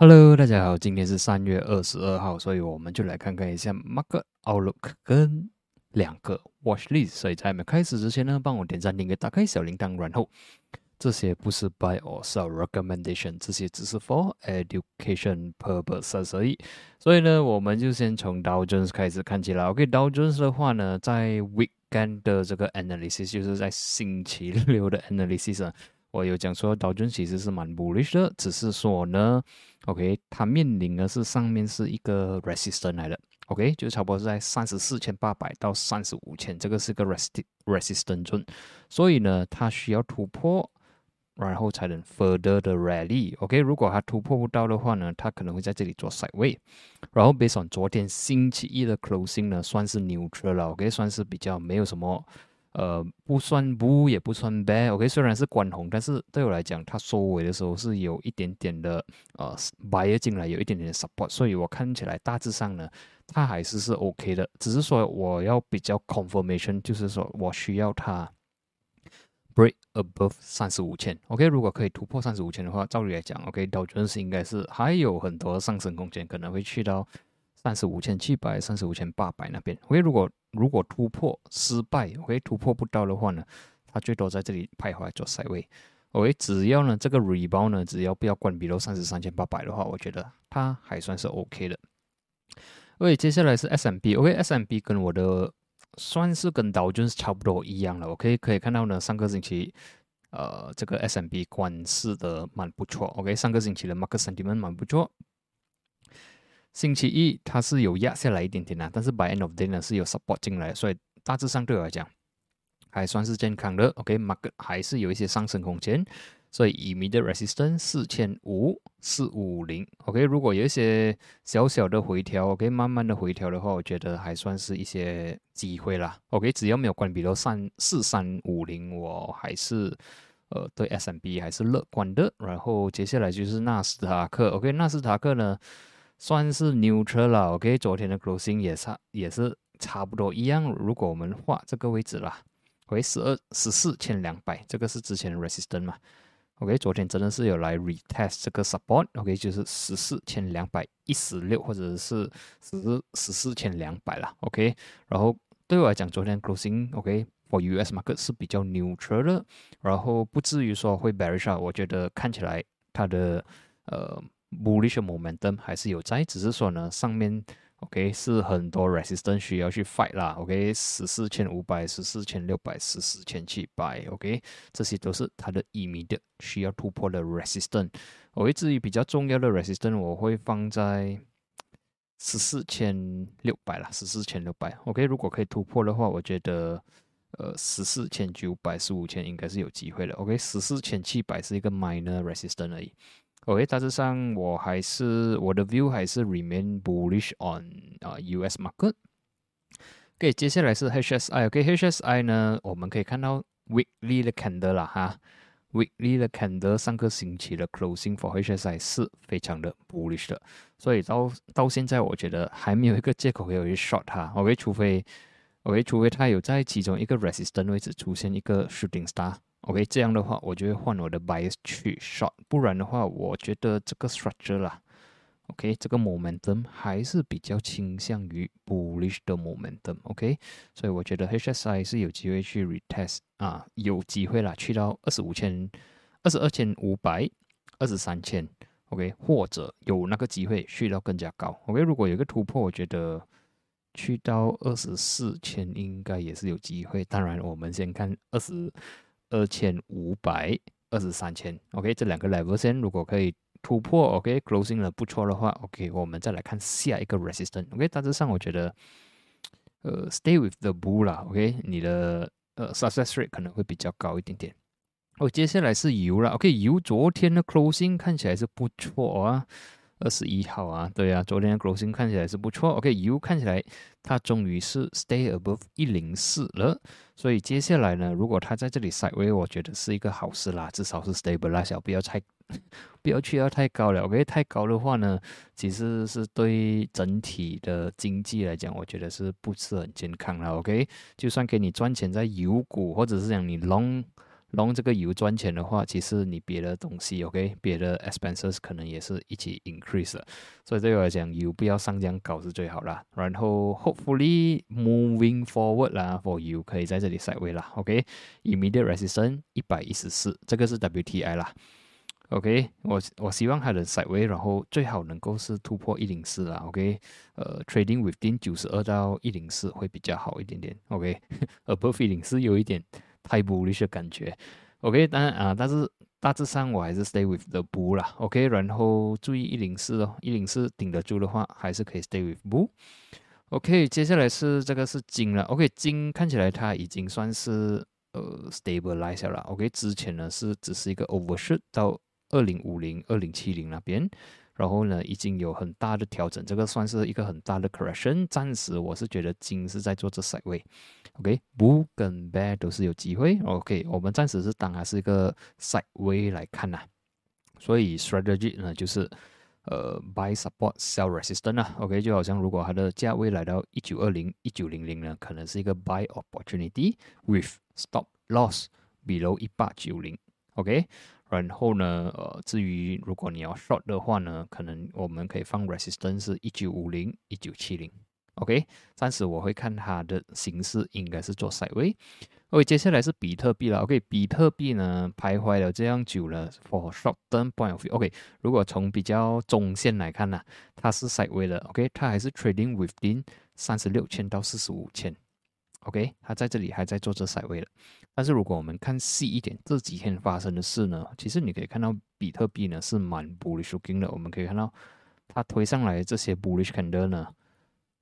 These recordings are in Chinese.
Hello，大家好，今天是三月二十二号，所以我们就来看看一下 Market Outlook 跟两个 Watch List。所以在没开始之前呢，帮我点赞、订阅、打开小铃铛，然后这些不是 Buy or Sell Recommendation，这些只是 For Education Purpose 而已。所以呢，我们就先从 Dow Jones 开始看起来。OK，Dow Jones 的话呢，在 Weekend 的这个 Analysis，就是在星期六的 Analysis。我有讲说，道琼其实是蛮 bullish 的，只是说呢，OK，它面临的是上面是一个 resistance 来的，OK，就差不多是在三十四千八百到三十五千，这个是个 resist resistance 坠所以呢，它需要突破，然后才能 further 的 rally，OK，如果它突破不到的话呢，它可能会在这里做 side way，然后 based on 昨天星期一的 closing 呢，算是 neutral 了，OK，算是比较没有什么。呃，不算不，也不算 bad，OK，虽然是关红，但是对我来讲，它收尾的时候是有一点点的呃 buy 进来，有一点点的 support，所以我看起来大致上呢，它还是是 OK 的，只是说我要比较 confirmation，就是说我需要它 break above 三十五千，OK，如果可以突破三十五千的话，照理来讲，OK，道琼斯应该是还有很多上升空间，可能会去到。三十五千七百、三十五千八百那边，OK，如果如果突破失败，OK，突破不到的话呢，它最多在这里徘徊做赛位，OK，只要呢这个 rebound 呢，只要不要关闭到三十三千八百的话，我觉得它还算是 OK 的。OK，接下来是 SMB，OK，SMB 跟我的算是跟道琼斯差不多一样了，OK，可以看到呢，上个星期呃这个 SMB 关市的蛮不错，OK，上个星期的 market sentiment 蛮不错。星期一它是有压下来一点点的，但是 by end of day 呢是有 support 进来，所以大致上对我来讲还算是健康的。OK，market 还是有一些上升空间，所以 immediate resistance 四千五四五零。OK，如果有一些小小的回调，OK，慢慢的回调的话，我觉得还算是一些机会啦。OK，只要没有关闭到三四三五零，我还是呃对 S&P 还是乐观的。然后接下来就是纳斯达克，OK，纳斯达克呢？算是 neutral 了，OK，昨天的 closing 也差也是差不多一样。如果我们画这个位置啦，OK，十二十四千两百，这个是之前的 resistance 嘛，OK，昨天真的是有来 retest 这个 support，OK，就是十四千两百一十六或者是十十四千两百啦 o k 然后对我来讲，昨天 closing，OK，for US market 是比较 neutral 的，然后不至于说会 bearish，啊我觉得看起来它的呃。Bullish momentum 还是有在，只是说呢，上面 OK 是很多 resistance 需要去 fight 啦，OK 十四千五百、十四千六百、十四千七百，OK 这些都是它的 immediate 需要突破的 resistance。我会至于比较重要的 resistance，我会放在十四千六百啦，十四千六百，OK 如果可以突破的话，我觉得呃十四千九百、十五千应该是有机会的，OK 十四千七百是一个 minor resistance 而已。OK，大致上我还是我的 view 还是 remain bullish on 啊 US market。OK，接下来是 HSI。OK，HSI 呢，我们可以看到 weekly 的 candle 啦哈，weekly 的 candle 上个星期的 closing for HSI 是非常的 bullish 的，所以到到现在我觉得还没有一个借口可以 short 它。OK，除非 OK，除非它有在其中一个 resistance 位置出现一个 shooting star。OK，这样的话，我就会换我的 bias 去 short，不然的话，我觉得这个 structure 啦，OK，这个 momentum 还是比较倾向于 bullish 的 momentum，OK，所以我觉得 HSI 是有机会去 retest 啊，有机会啦，去到二十五千、二十二千五百、二十三千，OK，或者有那个机会去到更加高，OK，如果有一个突破，我觉得去到二十四千应该也是有机会。当然，我们先看二十。二千五百二十三千，OK，这两个 level 线如果可以突破，OK，closing 了不错的话，OK，我们再来看下一个 resistance，OK，大致上我觉得，呃，stay with the bull 啦，OK，你的呃 success rate 可能会比较高一点点。哦，接下来是油了，OK，油昨天的 closing 看起来是不错啊。二十一号啊，对啊，昨天的 closing 看起来是不错。OK，U 看起来它终于是 stay above 一零四了，所以接下来呢，如果它在这里 side way，我觉得是一个好事啦，至少是 stable 啦，小不要太 不要去到太高了。OK，太高的话呢，其实是对整体的经济来讲，我觉得是不是很健康了。OK，就算给你赚钱在油股，或者是讲你 long 然后这个油赚钱的话，其实你别的东西，OK，别的 expenses 可能也是一起 increase 了，所以对我来讲，油不要上降高是最好啦。然后 hopefully moving forward 啦，for you 可以在这里 side way 啦，OK，immediate resistance 一百一十四，这个是 WTI 啦，OK，我我希望它能 side way，然后最好能够是突破一零四啦，OK，呃，trading within 九十二到一零四会比较好一点点，OK，above 一零四有一点。太 bullish 的感觉，OK，当然啊，但是大致上我还是 stay with the bull 啦，OK，然后注意一零四哦，一零四顶得住的话，还是可以 stay with bull，OK，接下来是这个是金了，OK，金看起来它已经算是呃 stabilize 了，OK，之前呢是只是一个 overshoot 到二零五零、二零七零那边。然后呢，已经有很大的调整，这个算是一个很大的 correction。暂时我是觉得金是在做这赛位，OK，bull 跟 bear 都是有机会，OK，我们暂时是当它是一个赛位来看呐。所以 strategy 呢就是呃 buy support sell resistance 啊，OK，就好像如果它的价位来到一九二零、一九零零呢，可能是一个 buy opportunity with stop loss below 一八九零，OK。然后呢，呃，至于如果你要 short 的话呢，可能我们可以放 resistance 是一九五零、一九七零，OK。暂时我会看它的形式应该是做 side way。OK，接下来是比特币了，OK。比特币呢徘徊了这样久了，for short term point of view，OK。如果从比较中线来看呢，它是 side way 的，OK。它还是 trading within 三十六千到四十五千。OK，它在这里还在做这赛位了。但是如果我们看细一点，这几天发生的事呢，其实你可以看到比特币呢是蛮 bullish looking 的。我们可以看到它推上来这些 bullish candle 呢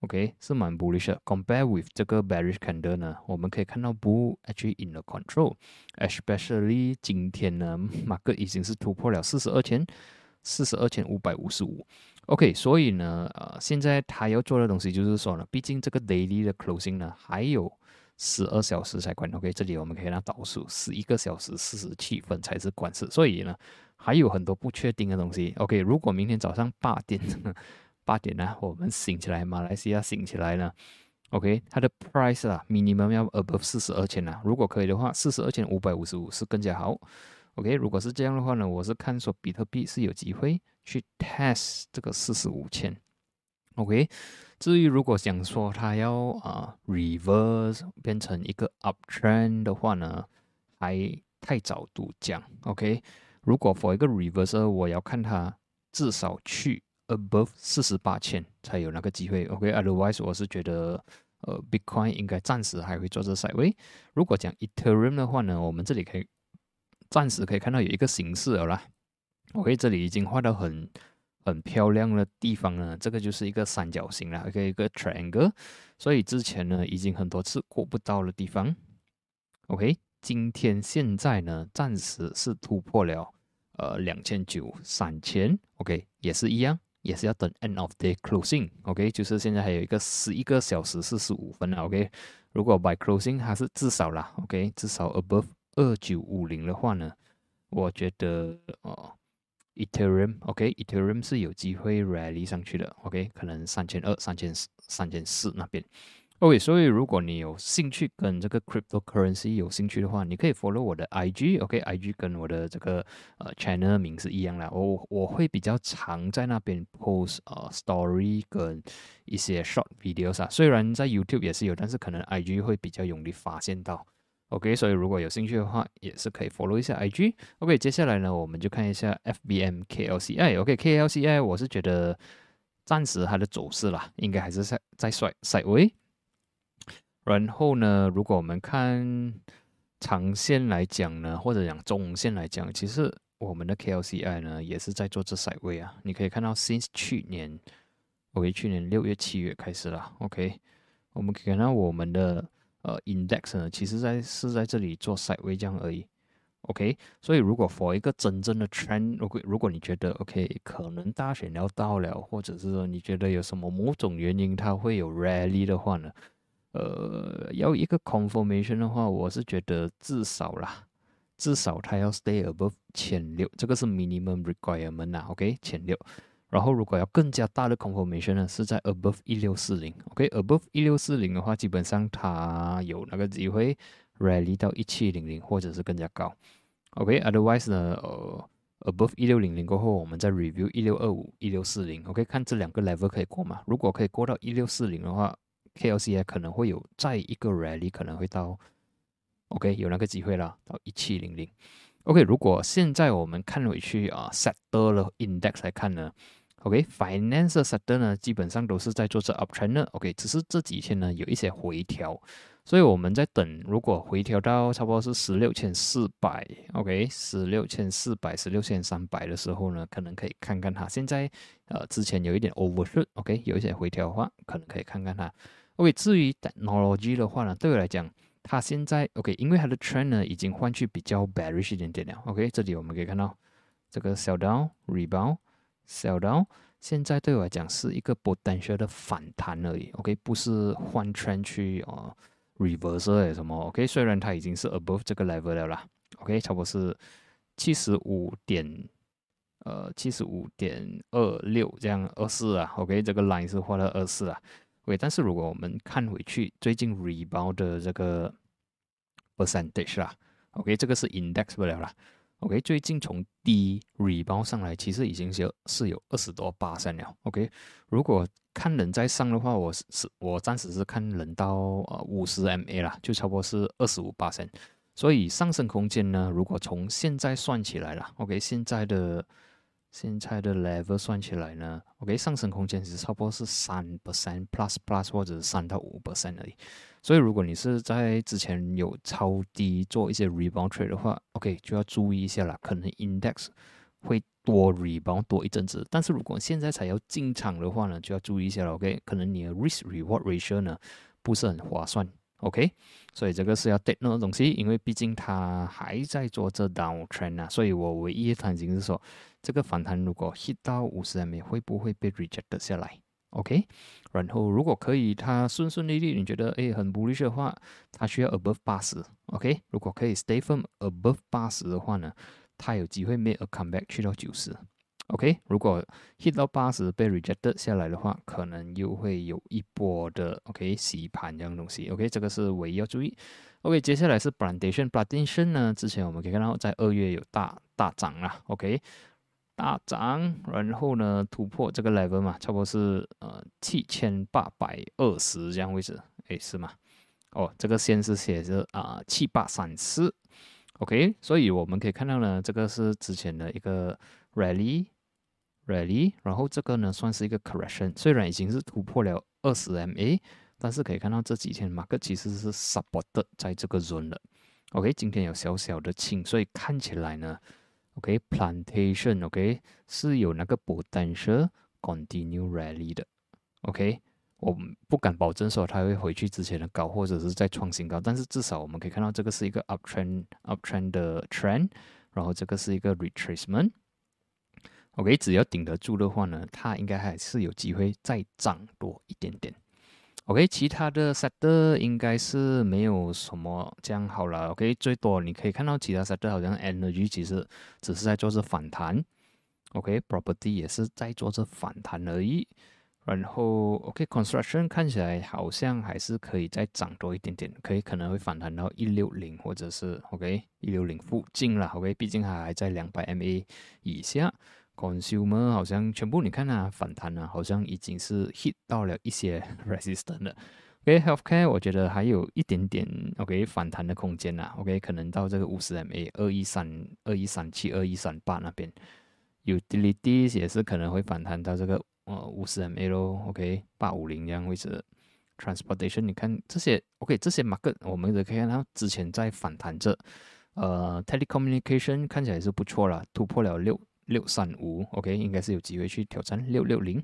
，OK 是蛮 bullish 的。Compare with 这个 bearish candle 呢，我们可以看到 bull actually in the control，especially 今天呢，马克已经是突破了四十二千，四十二千五百五十五。OK，所以呢，呃，现在他要做的东西就是说呢，毕竟这个 daily 的 closing 呢还有十二小时才关。OK，这里我们可以看倒数十一个小时四十七分才是关市，所以呢还有很多不确定的东西。OK，如果明天早上八点八点呢，我们醒起来，马来西亚醒起来呢，OK，它的 price 啊，minimum 要 above 四十二千啊，如果可以的话，四十二千五百五十五是更加好。OK，如果是这样的话呢，我是看说比特币是有机会。去 test 这个四十五千，OK。至于如果想说它要啊 reverse 变成一个 uptrend 的话呢，还太早度讲，OK。如果 for 一个 reverse，我要看它至少去 above 四十八千才有那个机会，OK。Otherwise，我是觉得呃 Bitcoin 应该暂时还会做这 side way。如果讲 Ethereum 的话呢，我们这里可以暂时可以看到有一个形式了啦。OK，这里已经画的很很漂亮的地方呢，这个就是一个三角形了一个一个 triangle。所以之前呢，已经很多次过不到的地方，OK，今天现在呢，暂时是突破了呃两千九三千，OK，也是一样，也是要等 end of day closing，OK，就是现在还有一个十一个小时四十五分了，OK，如果 by closing 它是至少啦，OK，至少 above 二九五零的话呢，我觉得哦。Ethereum，OK，Ethereum 是有机会 rally 上去的，OK，可能三千二、三千四、三千四那边，OK，所以如果你有兴趣跟这个 cryptocurrency 有兴趣的话，你可以 follow 我的 IG，OK，IG 跟我的这个呃 channel 名是一样啦，我我会比较常在那边 post 呃 story 跟一些 short videos 啊，虽然在 YouTube 也是有，但是可能 IG 会比较容易发现到。OK，所以如果有兴趣的话，也是可以 follow 一下 IG。OK，接下来呢，我们就看一下 FBM KLCI。OK，KLCI 我是觉得暂时它的走势啦，应该还是在在甩甩位。然后呢，如果我们看长线来讲呢，或者讲中线来讲，其实我们的 KLCI 呢也是在做这甩位啊。你可以看到，since 去年，OK，去年六月、七月开始了。OK，我们可以看到我们的。呃，index 呢，其实在是在这里做 side way 这样而已，OK。所以如果 for 一个真正的 trend，如果如果你觉得 OK，可能大选要到了，或者是说你觉得有什么某种原因它会有 rally 的话呢，呃，要一个 confirmation 的话，我是觉得至少啦，至少它要 stay above 千六，这个是 minimum requirement 啊，OK，千六。然后，如果要更加大的 confirmation 呢，是在 above 一六四零，OK，above 一六四零的话，基本上它有那个机会 rally 到一七零零或者是更加高。OK，otherwise 呢，呃，above 一六零零过后，我们再 review 一六二五、一六四零。OK，看这两个 level 可以过吗？如果可以过到一六四零的话，KLCI 可能会有再一个 rally，可能会到 OK 有那个机会啦，到一七零零。OK，如果现在我们看回去啊，sector 的 index 来看呢，OK，finance sector 呢基本上都是在做这 uptrend。OK，只是这几天呢有一些回调。所以我们在等，如果回调到差不多是十六千四百，OK，十六千四百、十六千三百的时候呢，可能可以看看它。现在呃，之前有一点 overshoot，OK，有一些回调的话，可能可以看看它。OK，至于 technology 的话呢，对我来讲，它现在 OK，因为它的 trend 呢已经换去比较 bearish 一点点了。OK，这里我们可以看到这个 sell down rebound sell down，现在对我来讲是一个 potential 的反弹而已。OK，不是换 trend 去啊。reverse 什么？OK，虽然它已经是 above 这个 level 了啦，OK，差不多是七十五点，呃，七十五点二六这样二四啊，OK，这个 line 是画了二四啊，OK，但是如果我们看回去最近 rebound 的这个 percentage 啦，OK，这个是 index 不了啦。OK，最近从低 rebound 上来，其实已经是是有二十多八三了。OK，如果看人在上的话，我是是，我暂时是看人到呃五十 MA 啦，就差不多是二十五八三。所以上升空间呢，如果从现在算起来啦，OK，现在的现在的 level 算起来呢，OK，上升空间是差不多是三 percent plus plus 或者是三到五 percent 而已。所以，如果你是在之前有超低做一些 rebound trade 的话，OK 就要注意一下啦，可能 index 会多 rebound 多一阵子。但是如果现在才要进场的话呢，就要注意一下了，OK？可能你的 risk reward ratio 呢不是很划算，OK？所以这个是要 take note 的东西，因为毕竟它还在做这 down trend 啊。所以我唯一的担心是说，这个反弹如果 hit 到五十 m 会不会被 reject 下来？OK，然后如果可以，它顺顺利利，你觉得诶很 bullish 的话，它需要 above 八十。OK，如果可以 stay from above 八十的话呢，它有机会 make a comeback 去到九十。OK，如果 hit 到八十被 rejected 下来的话，可能又会有一波的 OK 洗盘这样东西。OK，这个是唯一要注意。OK，接下来是 plantation，plantation 呢，之前我们可以看到在二月有大大涨啊。OK。大涨，然后呢突破这个 level 嘛，差不多是呃七千八百二十这样位置，诶，是吗？哦，这个线是写着啊七八三四，OK，所以我们可以看到呢，这个是之前的一个 rally rally，然后这个呢算是一个 correction，虽然已经是突破了二十 MA，但是可以看到这几天马克其实是 supported 在这个 zone 的，OK，今天有小小的清，所以看起来呢。OK，plantation，OK 是有那个 potential continue rally 的，OK，我不敢保证说它会回去之前的高，或者是再创新高，但是至少我们可以看到这个是一个 uptrend，uptrend 的 trend，然后这个是一个 retracement，OK，只要顶得住的话呢，它应该还是有机会再涨多一点点。OK，其他的 sector 应该是没有什么这样好了。OK，最多你可以看到其他 sector 好像 energy 其实只是在做着反弹。OK，property 也是在做着反弹而已。然后 OK，construction 看起来好像还是可以再涨多一点点，可以可能会反弹到一六零或者是 OK 一六零附近了。OK，毕竟它还在两百 MA 以下。Consumer 好像全部你看啊反弹啊，好像已经是 hit 到了一些 resistance 了。OK，healthcare 我觉得还有一点点 OK 反弹的空间呐。OK，可能到这个五十 MA 二一三二一三七二一三八那边，utilities 也是可能会反弹到这个呃五十 MA 咯。OK，八五零这样位置，transportation 你看这些 OK 这些 market 我们也可以看到之前在反弹着，呃 telecommunication 看起来是不错了，突破了六。六三五，OK，应该是有机会去挑战六六零。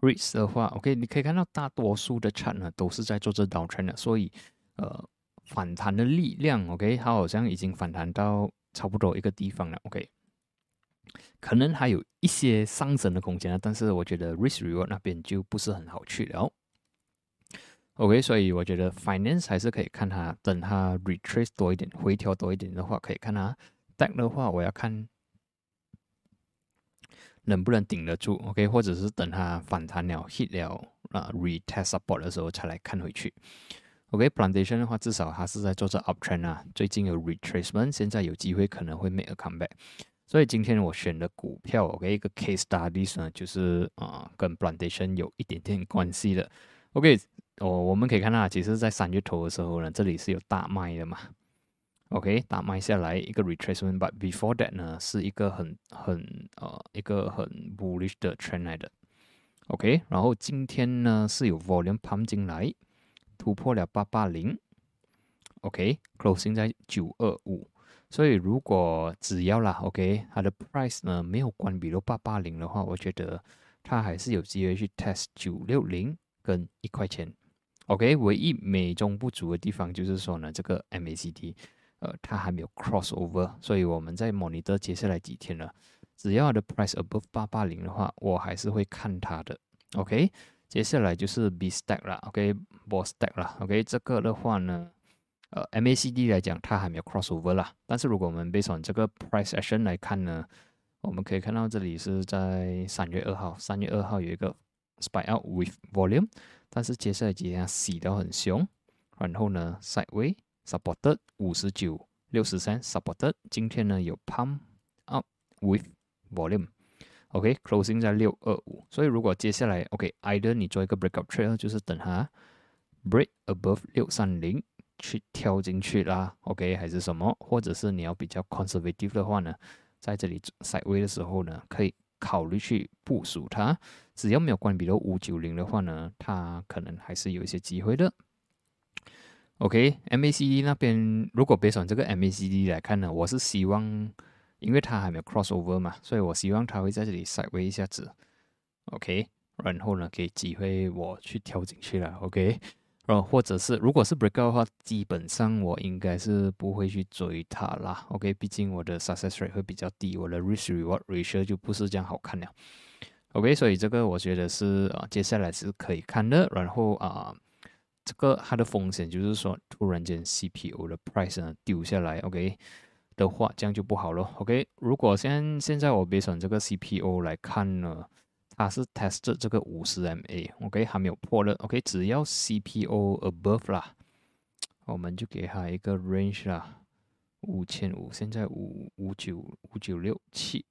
REITs 的话，OK，你可以看到大多数的 chart 呢都是在做这 downtrend 的，所以呃反弹的力量，OK，它好像已经反弹到差不多一个地方了，OK，可能还有一些上升的空间啊，但是我觉得 risk reward 那边就不是很好去了。OK，所以我觉得 finance 还是可以看它，等它 retrace 多一点，回调多一点的话，可以看它。Debt 的话，我要看。能不能顶得住？OK，或者是等它反弹了、hit 了啊，retest support 的时候才来看回去。OK，plantation 的话，至少它是在做着 uptrend 啊，最近有 retracement，现在有机会可能会 make a comeback。所以今天我选的股票，OK，一个 case study 呢，就是啊，跟 plantation 有一点点关系的。OK，哦，我们可以看到，其实在三月头的时候呢，这里是有大卖的嘛。OK，打卖下来一个 retracement，but before that 呢，是一个很很呃一个很 bullish 的 trend 来的。OK，然后今天呢是有 volume pump 进来。突破了八八零，OK，closing 在九二五，所以如果只要啦，OK，它的 price 呢没有关闭到八八零的话，我觉得它还是有机会去 test 九六零跟一块钱，OK，唯一美中不足的地方就是说呢，这个 MACD，呃，它还没有 cross over，所以我们在 monitor 接下来几天呢，只要它的 price above 八八零的话，我还是会看它的，OK。接下来就是 B stack 了，OK，B stack 了，OK，这个的话呢，呃，MACD 来讲它还没有 crossover 啦，但是如果我们 based on 这个 price action 来看呢，我们可以看到这里是在三月二号，三月二号有一个 spike out with volume，但是接下来几天洗得很凶，然后呢，sideway supported 五十九六十三 supported，今天呢有 pump up with volume。OK，closing 在六二五，所以如果接下来 OK，either 你做一个 breakout trade，就是等它 break above 六三零去跳进去啦，OK，还是什么，或者是你要比较 conservative 的话呢，在这里 side way 的时候呢，可以考虑去部署它，只要没有关闭到五九零的话呢，它可能还是有一些机会的。OK，MACD 那边如果别从这个 MACD 来看呢，我是希望。因为它还没有 cross over 嘛，所以我希望它会在这里 side way 一下子，OK，然后呢，给机会我去跳进去了，OK，然后或者是如果是 break out 的话，基本上我应该是不会去追它啦，OK，毕竟我的 success rate 会比较低，我的 risk reward ratio 就不是这样好看了，OK，所以这个我觉得是啊，接下来是可以看的，然后啊，这个它的风险就是说，突然间 CPU 的 price 呢丢下来，OK。的话，这样就不好了。OK，如果现现在我别选这个 CPU 来看呢，它是 test 这个五十 MA，OK 还没有破了。OK，只要 CPU above 啦，我们就给它一个 range 啦，五千五，现在五五九五九六七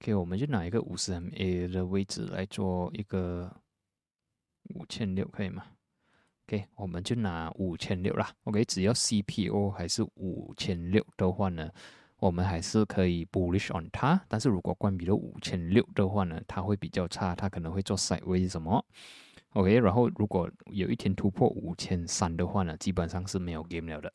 ，OK，我们就拿一个五十 MA 的位置来做一个五千六，可以吗？OK，我们就拿五千六啦。OK，只要 CPO 还是五千六的话呢，我们还是可以 bullish on 它。但是如果关闭了五千六的话呢，它会比较差，它可能会做 sideways 什么？OK，然后如果有一天突破五千三的话呢，基本上是没有 game 了的。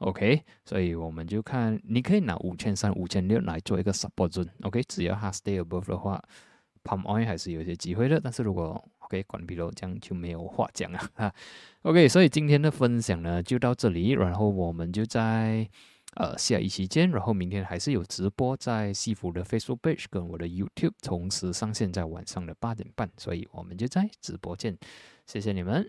OK，所以我们就看，你可以拿五千三、五千六来做一个 support zone。OK，只要它 stay above 的话，pump on 还是有些机会的。但是如果可以关闭了，这样就没有话讲了哈。OK，所以今天的分享呢就到这里，然后我们就在呃下一期见。然后明天还是有直播在西服的 Facebook page 跟我的 YouTube 同时上线在晚上的八点半，所以我们就在直播见。谢谢你们。